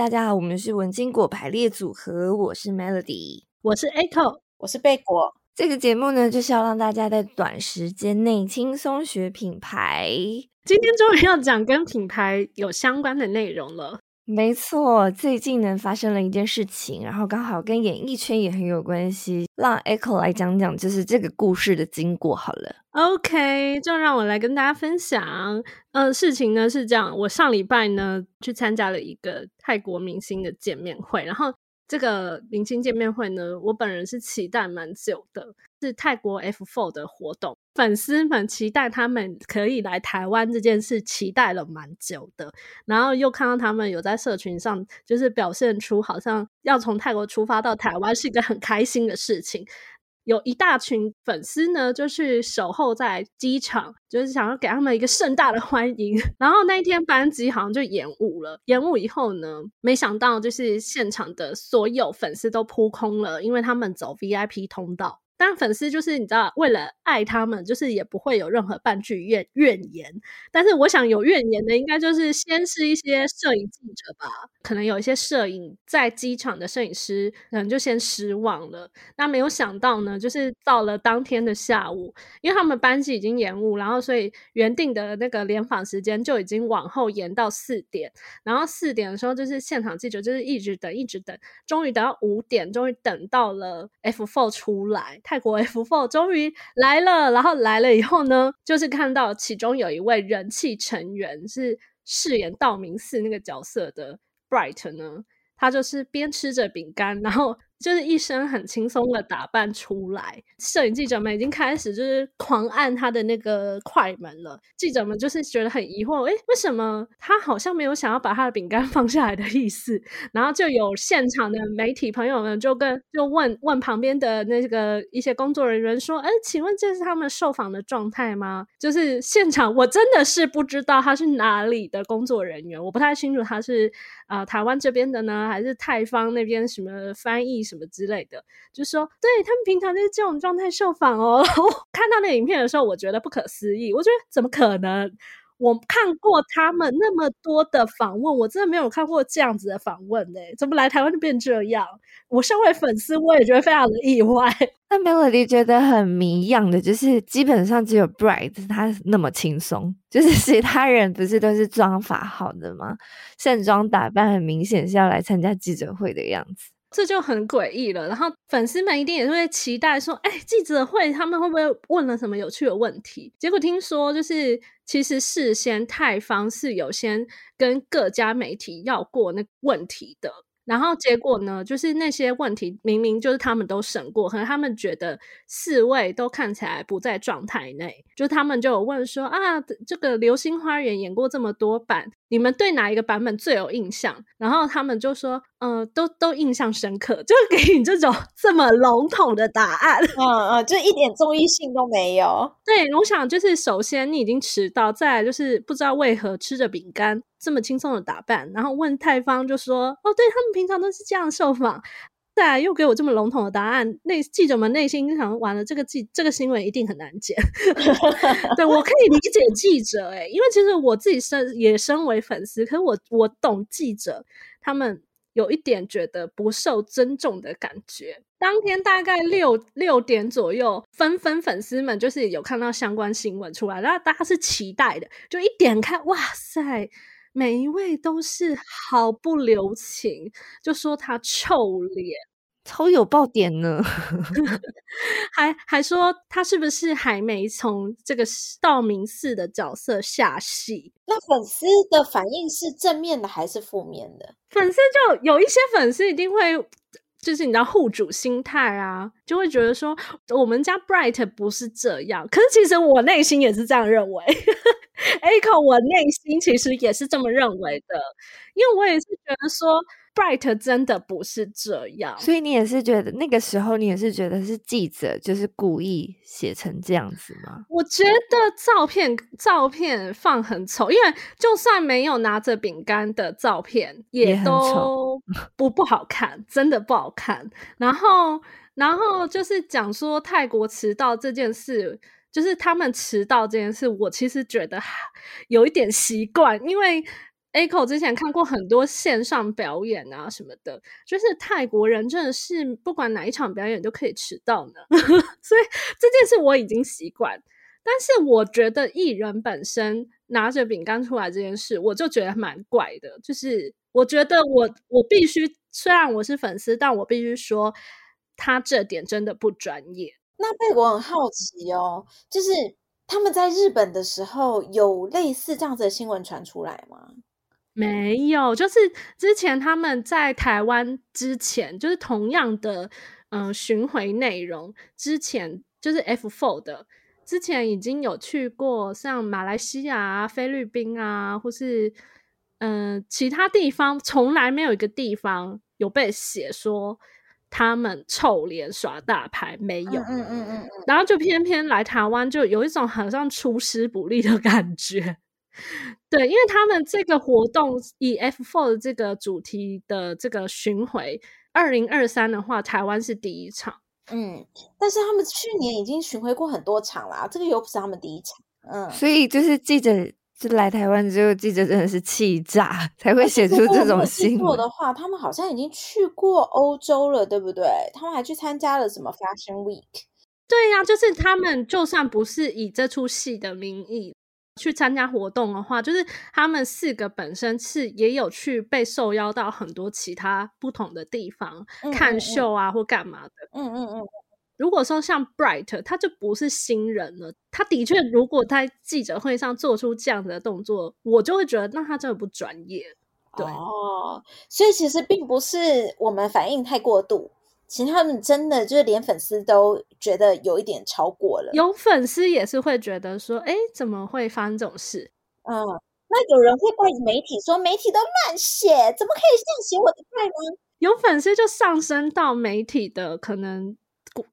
大家好，我们是文青果排列组合，我是 Melody，我是 Echo，我是贝果。这个节目呢，就是要让大家在短时间内轻松学品牌。今天终于要讲跟品牌有相关的内容了。没错，最近呢发生了一件事情，然后刚好跟演艺圈也很有关系，让 Echo 来讲讲，就是这个故事的经过好了。OK，就让我来跟大家分享。呃，事情呢是这样，我上礼拜呢去参加了一个泰国明星的见面会，然后。这个明星见面会呢，我本人是期待蛮久的，是泰国 F Four 的活动，粉丝们期待他们可以来台湾这件事，期待了蛮久的，然后又看到他们有在社群上，就是表现出好像要从泰国出发到台湾是一个很开心的事情。有一大群粉丝呢，就去守候在机场，就是想要给他们一个盛大的欢迎。然后那一天班机好像就延误了，延误以后呢，没想到就是现场的所有粉丝都扑空了，因为他们走 VIP 通道。但粉丝就是你知道，为了爱他们，就是也不会有任何半句怨怨言。但是我想有怨言的，应该就是先是一些摄影记者吧，可能有一些摄影在机场的摄影师，可能就先失望了。那没有想到呢，就是到了当天的下午，因为他们班机已经延误，然后所以原定的那个联访时间就已经往后延到四点。然后四点的时候，就是现场记者就是一直等，一直等，终于等到五点，终于等到了 F four 出来。泰国 F Four 终于来了，然后来了以后呢，就是看到其中有一位人气成员是饰演道明寺那个角色的 Bright 呢，他就是边吃着饼干，然后。就是一身很轻松的打扮出来，摄影记者们已经开始就是狂按他的那个快门了。记者们就是觉得很疑惑，诶，为什么他好像没有想要把他的饼干 放下来的意思？然后就有现场的媒体朋友们就跟就问问旁边的那个一些工作人员说：“诶，请问这是他们受访的状态吗？”就是现场我真的是不知道他是哪里的工作人员，我不太清楚他是啊、台湾这边的呢，还是泰方那边什么翻译。什么之类的，就是说，对他们平常就是这种状态受访哦。然后看到那影片的时候，我觉得不可思议。我觉得怎么可能？我看过他们那么多的访问，我真的没有看过这样子的访问呢。怎么来台湾就变这样？我身为粉丝，我也觉得非常的意外。那 Melody 觉得很谜样的，就是基本上只有 Bright 他那么轻松，就是 其他人不是都是妆发好的吗？盛装打扮很明显是要来参加记者会的样子。这就很诡异了，然后粉丝们一定也会期待说，哎，记者会他们会不会问了什么有趣的问题？结果听说就是，其实事先泰方是有先跟各家媒体要过那问题的。然后结果呢，就是那些问题明明就是他们都审过，可能他们觉得四位都看起来不在状态内，就他们就有问说啊，这个《流星花园》演过这么多版，你们对哪一个版本最有印象？然后他们就说，嗯、呃，都都印象深刻，就给你这种这么笼统的答案，嗯嗯，就一点综艺性都没有。对，我想就是首先你已经迟到，再来就是不知道为何吃着饼干。这么轻松的打扮，然后问泰方就说：“哦，对，他们平常都是这样受访。”再来又给我这么笼统的答案，那记者们内心想：完了，这个记这个新闻一定很难剪。对，我可以理解记者诶，因为其实我自己身也身为粉丝，可是我我懂记者他们有一点觉得不受尊重的感觉。当天大概六六点左右，纷纷粉丝们就是有看到相关新闻出来，然后大家是期待的，就一点开，哇塞！每一位都是毫不留情，就说他臭脸，超有爆点呢，还还说他是不是还没从这个道明寺的角色下戏？那粉丝的反应是正面的还是负面的？粉丝就有一些粉丝一定会。就是你知道户主心态啊，就会觉得说我们家 Bright 不是这样，可是其实我内心也是这样认为。Echo，我内心其实也是这么认为的，因为我也是觉得说。Bright 真的不是这样，所以你也是觉得那个时候，你也是觉得是记者就是故意写成这样子吗？我觉得照片照片放很丑，因为就算没有拿着饼干的照片，也都 不不好看，真的不好看。然后然后就是讲说泰国迟到这件事，就是他们迟到这件事，我其实觉得 有一点习惯，因为。Echo 之前看过很多线上表演啊什么的，就是泰国人真的是不管哪一场表演都可以迟到呢，所以这件事我已经习惯。但是我觉得艺人本身拿着饼干出来这件事，我就觉得蛮怪的。就是我觉得我我必须，虽然我是粉丝，但我必须说他这点真的不专业。那被我很好奇哦，就是他们在日本的时候有类似这样子的新闻传出来吗？没有，就是之前他们在台湾之前，就是同样的嗯、呃、巡回内容，之前就是 F Four 的。之前已经有去过像马来西亚啊、菲律宾啊，或是嗯、呃、其他地方，从来没有一个地方有被写说他们臭脸耍大牌，没有。嗯嗯嗯，嗯。然后就偏偏来台湾，就有一种好像出师不利的感觉。对，因为他们这个活动以 F Four 这个主题的这个巡回，二零二三的话，台湾是第一场。嗯，但是他们去年已经巡回过很多场啦，这个又不是他们第一场。嗯，所以就是记者就来台湾之后，记者真的是气炸，才会写出这种新闻。的话，他们好像已经去过欧洲了，对不对？他们还去参加了什么 Fashion Week？对呀、啊，就是他们就算不是以这出戏的名义。去参加活动的话，就是他们四个本身是也有去被受邀到很多其他不同的地方看秀啊，或干嘛的。嗯嗯嗯。如果说像 Bright，他就不是新人了。他的确，如果在记者会上做出这样的动作，我就会觉得那他真的不专业。对哦，所以其实并不是我们反应太过度。其实他们真的就是连粉丝都觉得有一点超过了，有粉丝也是会觉得说，哎，怎么会发生这种事？嗯，那有人会怪媒体说媒体都乱写，怎么可以这样写我的怪呢？有粉丝就上升到媒体的可能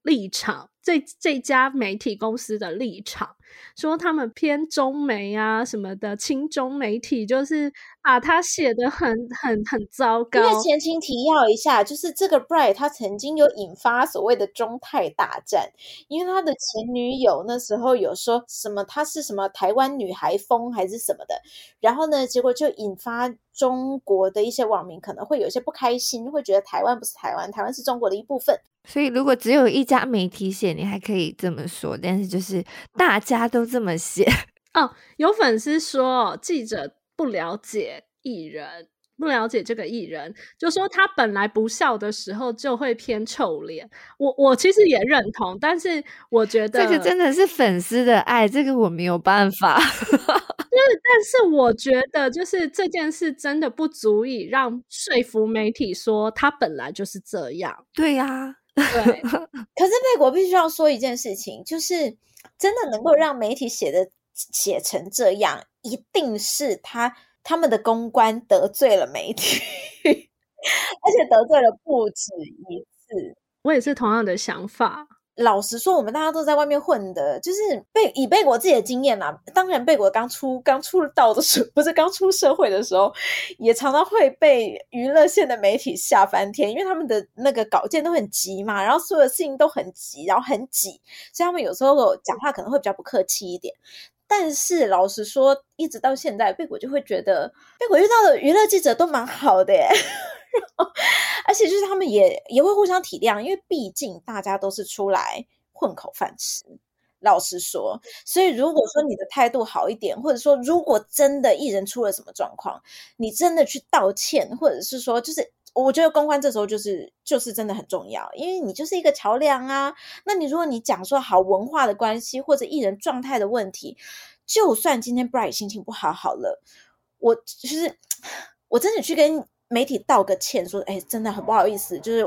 立场。这这家媒体公司的立场，说他们偏中媒啊什么的，亲中媒体就是把他写的很很很糟糕。因为前情提要一下，就是这个 Bright 他曾经有引发所谓的中泰大战，因为他的前女友那时候有说什么他是什么台湾女孩风还是什么的，然后呢，结果就引发中国的一些网民可能会有些不开心，会觉得台湾不是台湾，台湾是中国的一部分。所以，如果只有一家媒体写，你还可以这么说；但是，就是大家都这么写 哦。有粉丝说，记者不了解艺人，不了解这个艺人，就说他本来不笑的时候就会偏臭脸。我我其实也认同，但是我觉得这个真的是粉丝的爱，这个我没有办法。就是，但是我觉得，就是这件事真的不足以让说服媒体说他本来就是这样。对呀、啊。对，可是贝果必须要说一件事情，就是真的能够让媒体写的写成这样，一定是他他们的公关得罪了媒体，而且得罪了不止一次。我也是同样的想法。老实说，我们大家都在外面混的，就是被以贝果自己的经验嘛。当然，贝果刚出刚出道的时候，不是刚出社会的时候，也常常会被娱乐线的媒体吓翻天，因为他们的那个稿件都很急嘛，然后所有的事情都很急，然后很挤，所以他们有时候讲话可能会比较不客气一点。但是老实说，一直到现在，贝果就会觉得贝果遇到的娱乐记者都蛮好的耶。而且就是他们也也会互相体谅，因为毕竟大家都是出来混口饭吃。老实说，所以如果说你的态度好一点，或者说如果真的艺人出了什么状况，你真的去道歉，或者是说，就是我觉得公关这时候就是就是真的很重要，因为你就是一个桥梁啊。那你如果你讲说好文化的关系或者艺人状态的问题，就算今天 Bright 心情不好好了，我就是我真的去跟。媒体道个歉，说：“哎，真的很不好意思，就是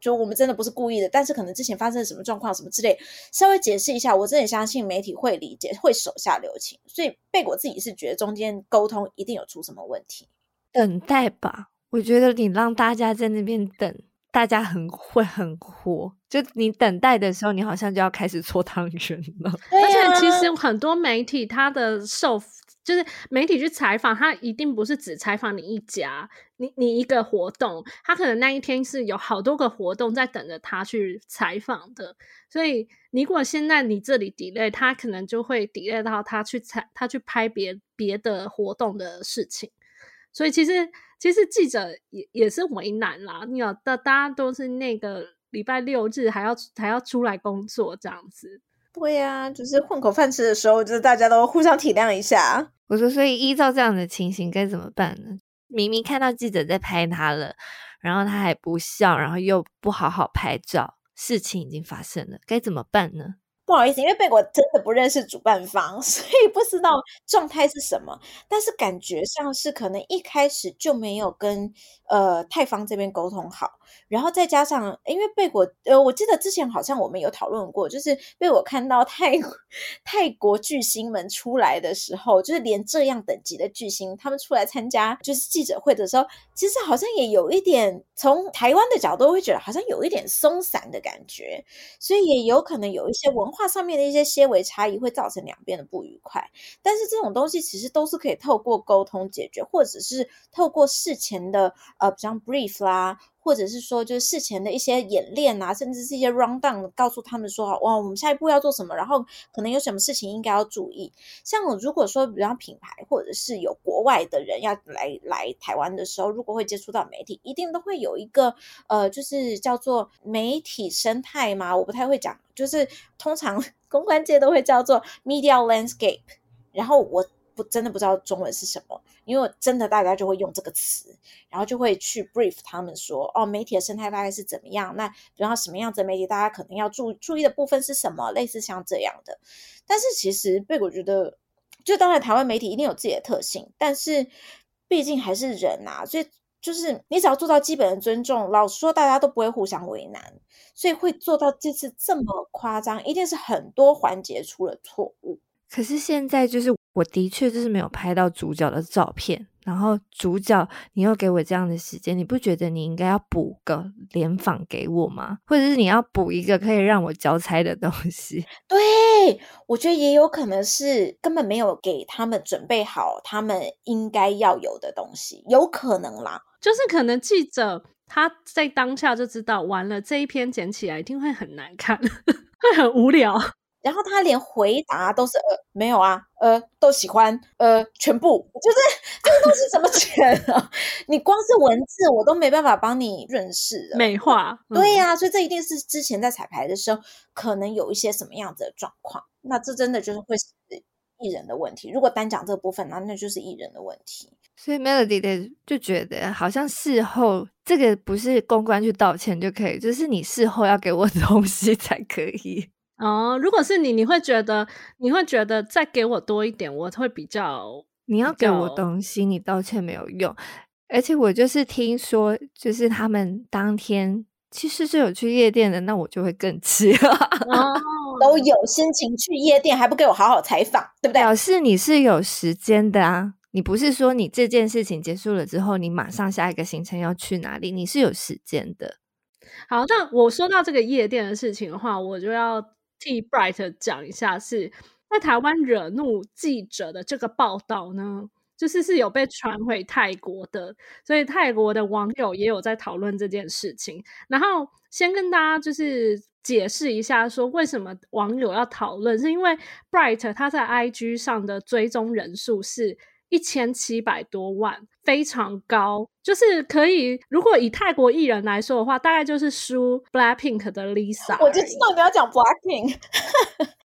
就我们真的不是故意的，但是可能之前发生了什么状况，什么之类，稍微解释一下。我真的相信媒体会理解，会手下留情。所以贝果自己是觉得中间沟通一定有出什么问题，等待吧。我觉得你让大家在那边等，大家很会很火。就你等待的时候，你好像就要开始搓汤圆了。啊，而且其实很多媒体他的受。”就是媒体去采访他，一定不是只采访你一家，你你一个活动，他可能那一天是有好多个活动在等着他去采访的。所以，如果现在你这里 delay，他可能就会 delay 到他去采，他去拍别别的活动的事情。所以其实其实记者也也是为难啦。你有大大家都是那个礼拜六日还要还要出来工作这样子。对呀、啊，就是混口饭吃的时候，就是大家都互相体谅一下。我说，所以依照这样的情形该怎么办呢？明明看到记者在拍他了，然后他还不笑，然后又不好好拍照，事情已经发生了，该怎么办呢？不好意思，因为贝果真的不认识主办方，所以不知道状态是什么。但是感觉上是可能一开始就没有跟呃泰方这边沟通好，然后再加上因为贝果呃，我记得之前好像我们有讨论过，就是被我看到泰 泰国巨星们出来的时候，就是连这样等级的巨星他们出来参加就是记者会的时候，其实好像也有一点从台湾的角度会觉得好像有一点松散的感觉，所以也有可能有一些文化上面的一些些微差异会造成两边的不愉快，但是这种东西其实都是可以透过沟通解决，或者是透过事前的呃，比方 brief 啦，或者是说就是事前的一些演练啊，甚至是一些 rundown，告诉他们说哇，我们下一步要做什么，然后可能有什么事情应该要注意。像如果说比方品牌或者是有国外的人要来来台湾的时候，如果会接触到媒体，一定都会有一个呃，就是叫做媒体生态嘛，我不太会讲。就是通常 公关界都会叫做 media landscape，然后我不真的不知道中文是什么，因为真的大家就会用这个词，然后就会去 brief 他们说，哦，媒体的生态大概是怎么样？那比方什么样子的媒体，大家可能要注注意的部分是什么？类似像这样的。但是其实贝果觉得，就当然台湾媒体一定有自己的特性，但是毕竟还是人啊，所以。就是你只要做到基本的尊重，老实说，大家都不会互相为难，所以会做到这次这么夸张，一定是很多环节出了错误。可是现在就是我的确就是没有拍到主角的照片。然后主角，你又给我这样的时间，你不觉得你应该要补个联访给我吗？或者是你要补一个可以让我交差的东西？对，我觉得也有可能是根本没有给他们准备好他们应该要有的东西，有可能啦。就是可能记者他在当下就知道，完了这一篇剪起来一定会很难看，会很无聊。然后他连回答都是呃没有啊，呃都喜欢，呃全部就是 这个东西怎么剪啊？你光是文字我都没办法帮你润饰美化。对呀、啊，所以这一定是之前在彩排的时候可能有一些什么样子的状况。那这真的就是会是艺人的问题。如果单讲这个部分，那那就是艺人的问题。所以 Melody 的就觉得好像事后这个不是公关去道歉就可以，就是你事后要给我东西才可以。哦，如果是你，你会觉得你会觉得再给我多一点，我会比较。你要给我东西，你道歉没有用。而且我就是听说，就是他们当天其实是有去夜店的，那我就会更气了。哦，都有心情去夜店，还不给我好好采访，对不对？表示你是有时间的啊，你不是说你这件事情结束了之后，你马上下一个行程要去哪里？你是有时间的。好，那我说到这个夜店的事情的话，我就要。替 Bright 讲一下，是在台湾惹怒记者的这个报道呢，就是是有被传回泰国的，所以泰国的网友也有在讨论这件事情。然后先跟大家就是解释一下，说为什么网友要讨论，是因为 Bright 他在 IG 上的追踪人数是。一千七百多万，非常高，就是可以。如果以泰国艺人来说的话，大概就是输 Blackpink 的 Lisa。我就知道你要讲 Blackpink。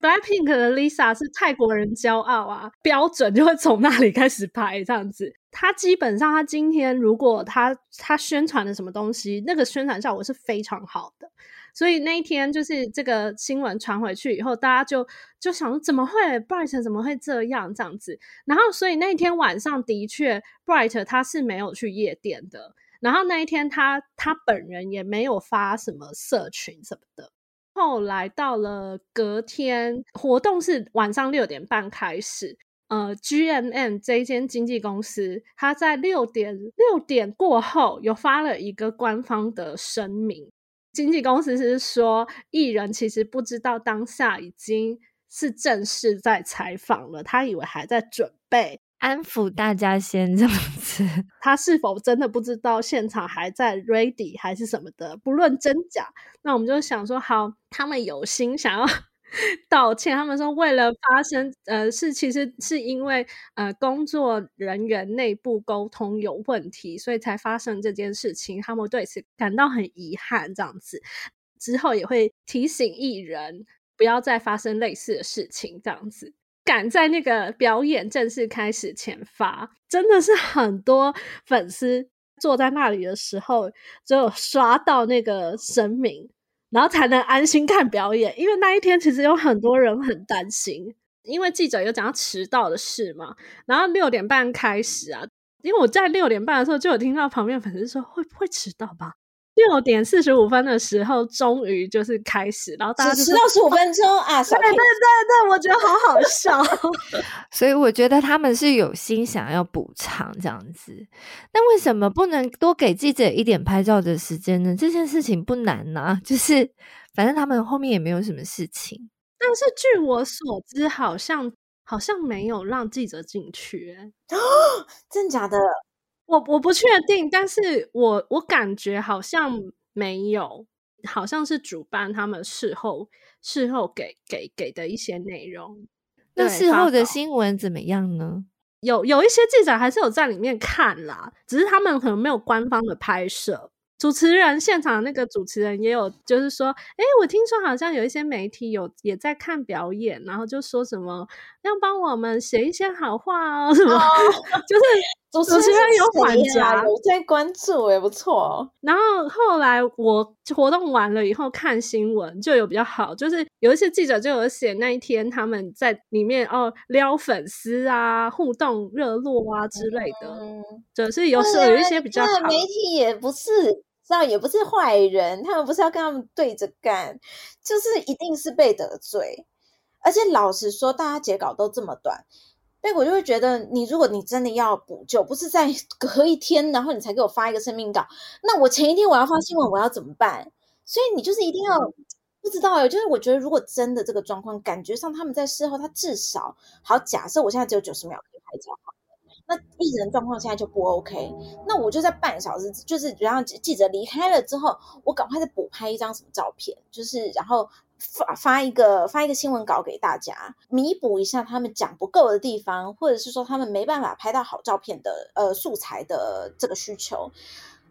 Blackpink 的 Lisa 是泰国人骄傲啊，标准就会从那里开始拍这样子。他基本上，他今天如果他他宣传的什么东西，那个宣传效果是非常好的。所以那一天就是这个新闻传回去以后，大家就就想怎么会 Bright 怎么会这样这样子？然后所以那天晚上的确 Bright 他是没有去夜店的，然后那一天他他本人也没有发什么社群什么的。后来到了隔天，活动是晚上六点半开始，呃，GMM 这间经纪公司，他在六点六点过后有发了一个官方的声明。经纪公司是说，艺人其实不知道当下已经是正式在采访了，他以为还在准备安抚大家先这样子。他是否真的不知道现场还在 ready 还是什么的？不论真假，那我们就想说，好，他们有心想要 道歉。他们说，为了发生呃，是其实是因为呃工作人员内部沟通有问题，所以才发生这件事情。他们对此感到很遗憾，这样子之后也会提醒艺人不要再发生类似的事情，这样子。赶在那个表演正式开始前发，真的是很多粉丝坐在那里的时候，就刷到那个声明，然后才能安心看表演。因为那一天其实有很多人很担心，因为记者有讲到迟到的事嘛。然后六点半开始啊，因为我在六点半的时候就有听到旁边粉丝说会不会迟到吧。六点四十五分的时候，终于就是开始，然后大家迟到十五分钟啊！对对对对，我觉得好好笑。所以我觉得他们是有心想要补偿这样子，那为什么不能多给记者一点拍照的时间呢？这件事情不难呐、啊，就是反正他们后面也没有什么事情。但是据我所知，好像好像没有让记者进去，哦，真假的？我我不确定，但是我我感觉好像没有，好像是主办他们事后事后给给给的一些内容。那事后的新闻怎么样呢？有有一些记者还是有在里面看啦，只是他们可能没有官方的拍摄。主持人现场那个主持人也有，就是说，哎，我听说好像有一些媒体有也在看表演，然后就说什么要帮我们写一些好话哦，什么，哦、就是主持人有缓颊，有在关注，也不错。然后后来我活动完了以后看新闻就有比较好，就是有一些记者就有写那一天他们在里面哦撩粉丝啊，互动热络啊之类的，嗯、就是有时候有一些比较好。媒体也不是。知道也不是坏人，他们不是要跟他们对着干，就是一定是被得罪。而且老实说，大家截稿都这么短，贝果就会觉得，你如果你真的要补救，不是在 隔一天，然后你才给我发一个声明稿，那我前一天我要发新闻，我要怎么办？所以你就是一定要不知道，就是我觉得，如果真的这个状况，感觉上他们在事后，他至少好，假设我现在只有九十秒可以拍照，好。那艺人状况现在就不 OK，那我就在半小时，就是然后记者离开了之后，我赶快再补拍一张什么照片，就是然后发发一个发一个新闻稿给大家，弥补一下他们讲不够的地方，或者是说他们没办法拍到好照片的呃素材的这个需求。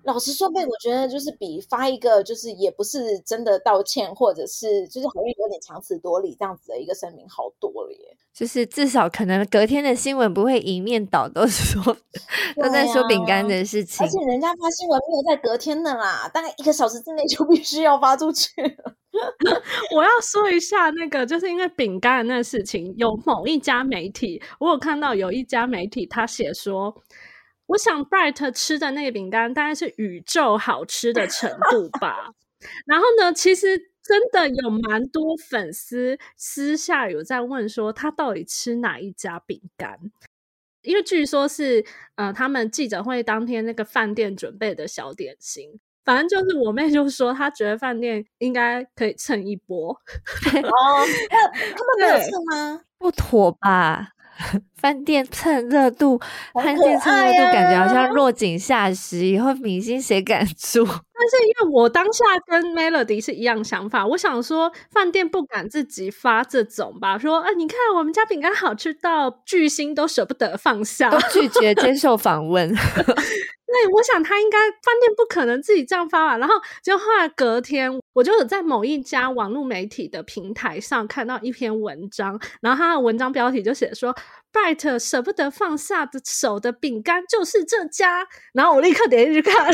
老实说，被，我觉得就是比发一个就是也不是真的道歉，或者是就是好像有点强词夺理这样子的一个声明好多了耶。就是至少可能隔天的新闻不会一面倒都说 都在说饼干的事情，而且人家发新闻没有在隔天的啦，大概一个小时之内就必须要发出去了。我要说一下那个，就是因为饼干的那事情，有某一家媒体，我有看到有一家媒体他写说。我想 Bright 吃的那个饼干大概是宇宙好吃的程度吧。然后呢，其实真的有蛮多粉丝私下有在问说，他到底吃哪一家饼干？因为据说是呃，他们记者会当天那个饭店准备的小点心。反正就是我妹就说，她觉得饭店应该可以蹭一波。哦，那 他们没有蹭吗？不妥吧？饭店蹭热度，饭店蹭热度，感觉好像落井下石。以后明星谁敢住？但是因为我当下跟 Melody 是一样想法，我想说饭店不敢自己发这种吧，说啊，你看我们家饼干好吃到巨星都舍不得放下，都拒绝接受访问。对，我想他应该饭店不可能自己这样发吧。然后就后来隔天，我就在某一家网络媒体的平台上看到一篇文章，然后他的文章标题就写说，Bright 舍不得放下的手的饼干就是这家。然后我立刻点进去看，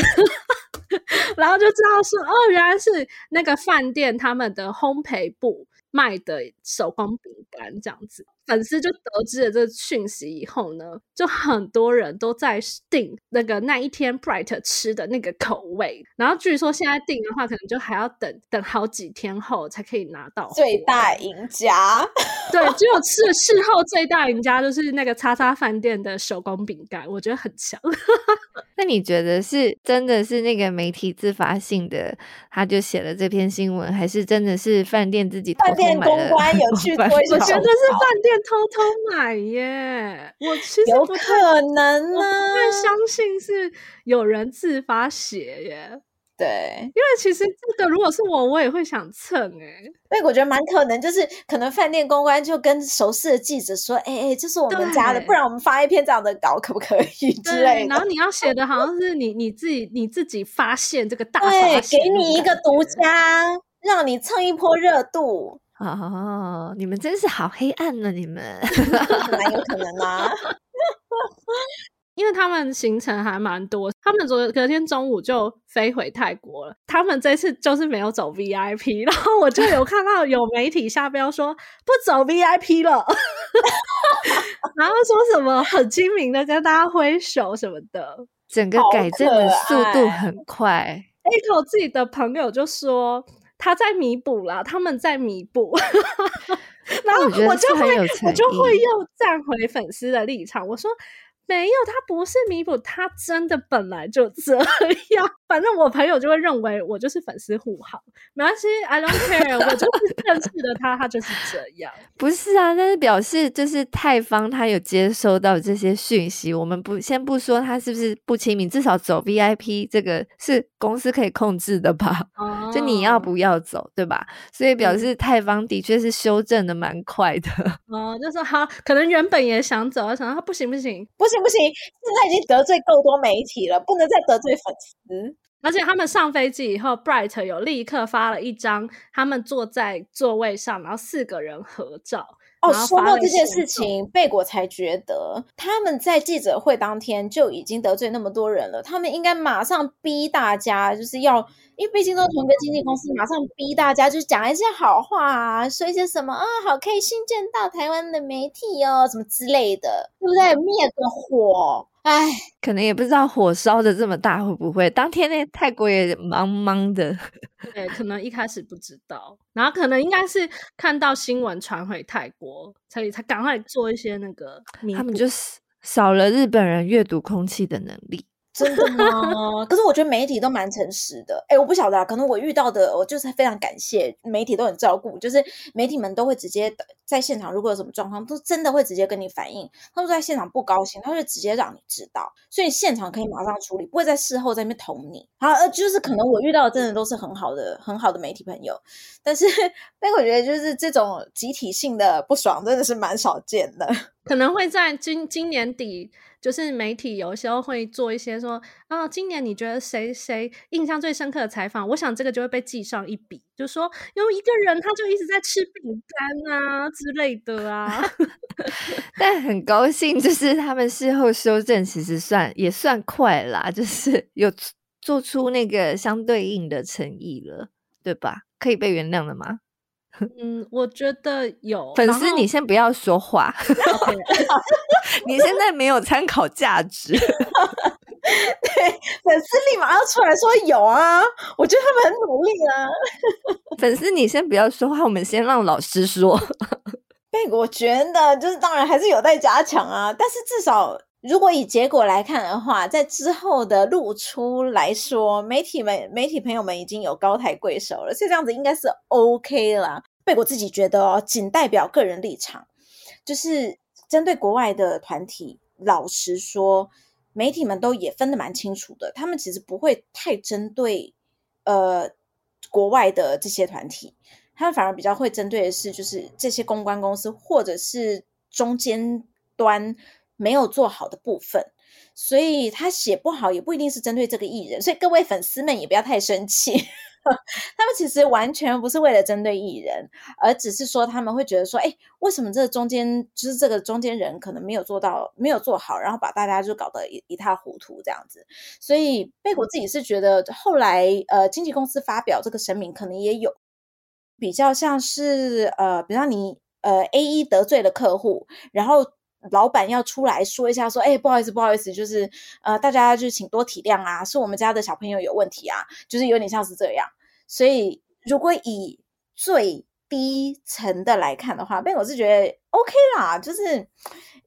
然后就知道说，哦，原来是那个饭店他们的烘焙部卖的手工饼干这样子。粉丝就得知了这个讯息以后呢，就很多人都在订那个那一天 Bright 吃的那个口味，然后据说现在订的话，可能就还要等等好几天后才可以拿到。最大赢家，对，只有吃了事后最大赢家就是那个叉叉饭店的手工饼干，我觉得很强。那你觉得是真的是那个媒体自发性的，他就写了这篇新闻，还是真的是饭店自己偷偷买的？饭店公关有去推？我觉得是饭店。偷偷买耶！我其实不可能呢，我不太相信是有人自发写耶。对，因为其实这个如果是我，我也会想蹭哎、欸。所以我觉得蛮可能，就是可能饭店公关就跟熟识的记者说：“哎、欸、哎，这是我们家的，不然我们发一篇这样的稿可不可以？” 之类的。然后你要写的好像是你你自己你自己发现这个大发现，给你一个独家，让你蹭一波热度。哦，你们真是好黑暗呢！你们 蛮有可能啊。因为他们行程还蛮多，他们昨隔天中午就飞回泰国了。他们这次就是没有走 VIP，然后我就有看到有媒体下标说不走 VIP 了，然后说什么很精明的跟大家挥手什么的，整个改正的速度很快。Echo 自己的朋友就说他在弥补啦，他们在弥补，然后我就会我，我就会又站回粉丝的立场，我说。没有，他不是弥补，他真的本来就这样。反正我朋友就会认为我就是粉丝护航，没关系，I don't care，我就是认识的他，他就是这样。不是啊，但是表示就是泰方他有接收到这些讯息，我们不先不说他是不是不亲民，至少走 VIP 这个是公司可以控制的吧？哦，就你要不要走，对吧？所以表示泰方的确是修正的蛮快的。哦，就是他可能原本也想走，想到他不行不行不行不行，现在已经得罪够多媒体了，不能再得罪粉丝。而且他们上飞机以后，Bright 有立刻发了一张他们坐在座位上，然后四个人合照。哦，说到这件事情，贝果才觉得他们在记者会当天就已经得罪那么多人了，他们应该马上逼大家，就是要，因为毕竟都是同一个经纪公司，马上逼大家就是讲一些好话啊，说一些什么啊，好开心见到台湾的媒体哦，什么之类的，对不对？灭个火。哎，可能也不知道火烧的这么大会不会？当天那泰国也茫茫的，对，可能一开始不知道，然后可能应该是看到新闻传回泰国，所以才赶快做一些那个。他们就是少了日本人阅读空气的能力。真的吗？可是我觉得媒体都蛮诚实的。哎，我不晓得啊，可能我遇到的，我就是非常感谢媒体都很照顾，就是媒体们都会直接在现场，如果有什么状况，都真的会直接跟你反映。他们在现场不高兴，他就直接让你知道，所以现场可以马上处理，不会在事后在那边捅你。好，呃，就是可能我遇到的真的都是很好的、很好的媒体朋友，但是 但我觉得就是这种集体性的不爽真的是蛮少见的，可能会在今今年底。就是媒体有时候会做一些说啊，今年你觉得谁谁印象最深刻的采访？我想这个就会被记上一笔，就说有一个人他就一直在吃饼干啊之类的啊。但很高兴，就是他们事后修正，其实算也算快啦，就是 有做出那个相对应的诚意了，对吧？可以被原谅了吗？嗯，我觉得有粉丝，你先不要说话，你现在没有参考价值。对，粉丝立马要出来说有啊，我觉得他们很努力啊。粉丝，你先不要说话，我们先让老师说。对，我觉得就是当然还是有待加强啊，但是至少。如果以结果来看的话，在之后的露出来说，媒体们、媒体朋友们已经有高抬贵手了，所以这样子应该是 OK 啦。贝果自己觉得哦，仅代表个人立场，就是针对国外的团体，老实说，媒体们都也分得蛮清楚的，他们其实不会太针对呃国外的这些团体，他们反而比较会针对的是就是这些公关公司或者是中间端。没有做好的部分，所以他写不好也不一定是针对这个艺人，所以各位粉丝们也不要太生气，他们其实完全不是为了针对艺人，而只是说他们会觉得说，哎，为什么这中间就是这个中间人可能没有做到，没有做好，然后把大家就搞得一一塌糊涂这样子。所以贝果自己是觉得后来呃经纪公司发表这个声明，可能也有比较像是呃，比方你呃 A 一得罪了客户，然后。老板要出来说一下，说：“哎，不好意思，不好意思，就是呃，大家就请多体谅啊，是我们家的小朋友有问题啊，就是有点像是这样。所以，如果以最低层的来看的话，贝果是觉得 OK 啦，就是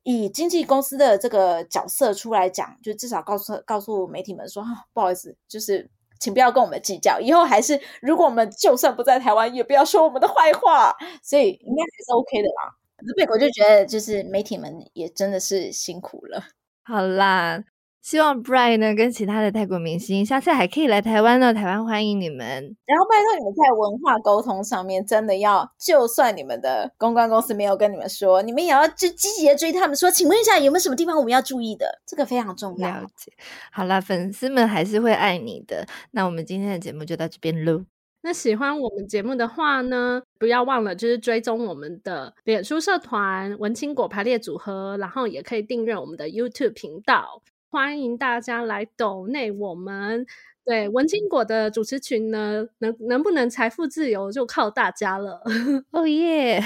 以经纪公司的这个角色出来讲，就至少告诉告诉媒体们说，啊，不好意思，就是请不要跟我们计较，以后还是如果我们就算不在台湾，也不要说我们的坏话。所以，应该还是 OK 的啦。”贝果就觉得，就是媒体们也真的是辛苦了。好啦，希望 Bright 呢跟其他的泰国明星下次还可以来台湾呢，台湾欢迎你们。然后拜托你们在文化沟通上面真的要，就算你们的公关公司没有跟你们说，你们也要就积极的追他们说，请问一下有没有什么地方我们要注意的？这个非常重要。了解。好啦，粉丝们还是会爱你的。那我们今天的节目就到这边喽。那喜欢我们节目的话呢，不要忘了就是追踪我们的脸书社团“文青果排列组合”，然后也可以订阅我们的 YouTube 频道。欢迎大家来抖内我们，对文青果的主持群呢，能能不能财富自由就靠大家了。哦耶！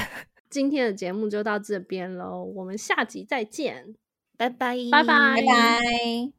今天的节目就到这边喽，我们下集再见，拜拜，拜拜，拜拜。